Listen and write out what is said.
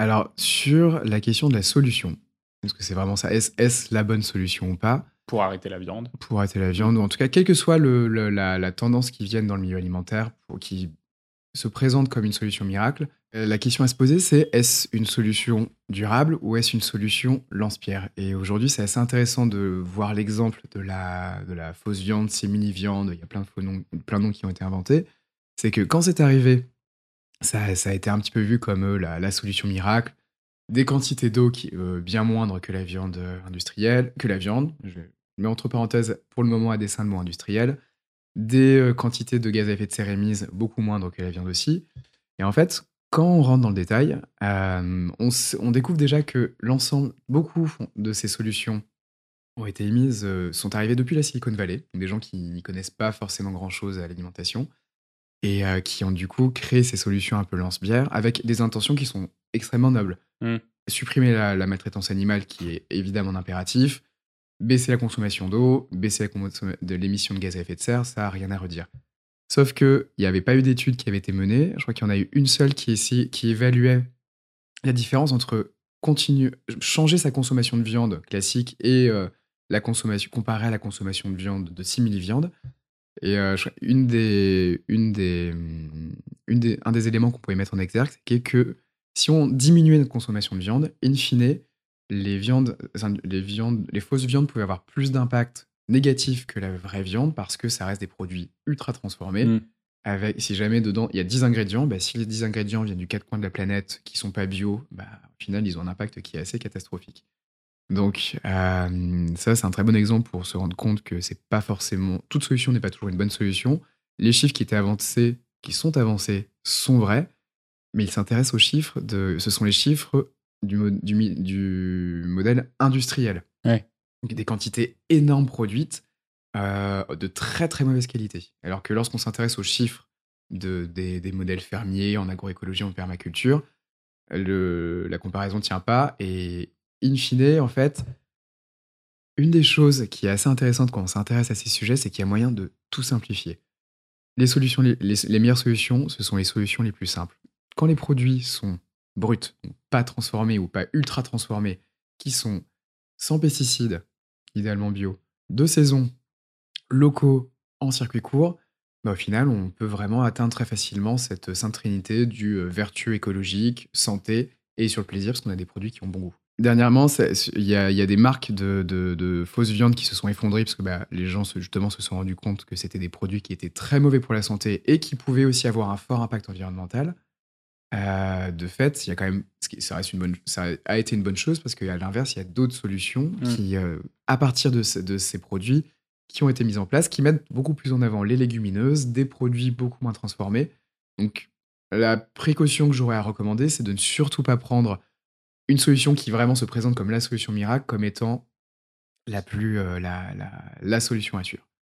Alors, sur la question de la solution, est-ce que c'est vraiment ça? Est-ce est la bonne solution ou pas? Pour arrêter la viande. Pour arrêter la viande, ou en tout cas, quelle que soit le, le- la, la tendance qui vienne dans le milieu alimentaire, pour, qui se présente comme une solution miracle, euh, la question à se poser, c'est est-ce une solution durable ou est-ce une solution lance-pierre? Et aujourd'hui, c'est assez intéressant de voir l'exemple de la, de la fausse viande, simili-viande, il y a plein de, faux noms, plein de noms qui ont été inventés. C'est que quand c'est arrivé, ça, a été un petit peu vu comme euh, la, solution miracle. Des quantités d'eau qui euh, bien moindres que la viande euh, industrielle, que la viande, je mets entre parenthèses pour le moment à dessein de mot industriel, des quantités de gaz à effet de serre émises beaucoup moindres que la viande aussi. Et en fait, quand on rentre dans le détail, on, on découvre déjà que l'ensemble, beaucoup de ces solutions ont été émises, sont arrivées depuis la Silicon Valley, des gens qui n'y connaissent pas forcément grand-chose à l'alimentation, et euh, qui ont du coup créé ces solutions un peu lance-bière avec des intentions qui sont extrêmement nobles. Mm. Supprimer la, la maltraitance animale qui est évidemment un impératif, baisser la consommation d'eau, baisser la consomm- de l'émission de gaz à effet de serre, ça n'a rien à redire. Sauf qu'il n'y avait pas eu d'études qui avaient été menées. Je crois qu'il y en a eu une seule qui, qui évaluait la différence entre changer sa consommation de viande classique et euh, la consommation, comparée à la consommation de viande de simili-viande. Et euh, une des, une des, une des, un des éléments qu'on pouvait mettre en exergue, c'est que si on diminuait notre consommation de viande, in fine, les viandes, les viandes, les fausses viandes pouvaient avoir plus d'impact négatif que la vraie viande parce que ça reste des produits ultra transformés. Mm. Avec, si jamais dedans il y a 10 ingrédients, bah, si les 10 ingrédients viennent du quatre coins de la planète qui sont pas bio, bah, au final ils ont un impact qui est assez catastrophique. Donc euh, ça c'est un très bon exemple pour se rendre compte que c'est pas forcément toute solution n'est pas toujours une bonne solution. Les chiffres qui étaient avancés, qui sont avancés, sont vrais, mais ils s'intéressent aux chiffres de, ce sont les chiffres du, mo- du, mi- du modèle industriel. Ouais. Donc des quantités énormes produites euh, de très très mauvaise qualité. Alors que lorsqu'on s'intéresse aux chiffres de, des, des modèles fermiers en agroécologie, en permaculture, le, la comparaison ne tient pas. Et in fine, en fait, une des choses qui est assez intéressante quand on s'intéresse à ces sujets, c'est qu'il y a moyen de tout simplifier. Les, meilleures solutions, ce sont les solutions les plus simples. Quand les produits sont bruts, pas transformés ou pas ultra transformés, qui sont sans pesticides, idéalement bio, de saison, locaux, en circuit court, bah, au final, on peut vraiment atteindre très facilement cette sainte trinité du euh, vertueux écologique, santé et sur le plaisir, parce qu'on a des produits qui ont bon goût. Dernièrement, il y a, il y a des marques de, de- de fausses viandes qui se sont effondrées, parce que bah, les gens se- justement se sont rendus compte que c'était des produits qui étaient très mauvais pour la santé et qui pouvaient aussi avoir un fort impact environnemental. Euh, de fait, il y a quand même, ça, reste une bonne, ça a été une bonne chose parce qu'à l'inverse, il y a d'autres solutions Mm. qui, euh, à partir de, ce- de ces produits, qui ont été mises en place, qui mettent beaucoup plus en avant les légumineuses, des produits beaucoup moins transformés. Donc, la précaution que j'aurais à recommander, c'est de ne surtout pas prendre une solution qui vraiment se présente comme la solution miracle, comme étant la plus, euh, la, la- la solution à suivre.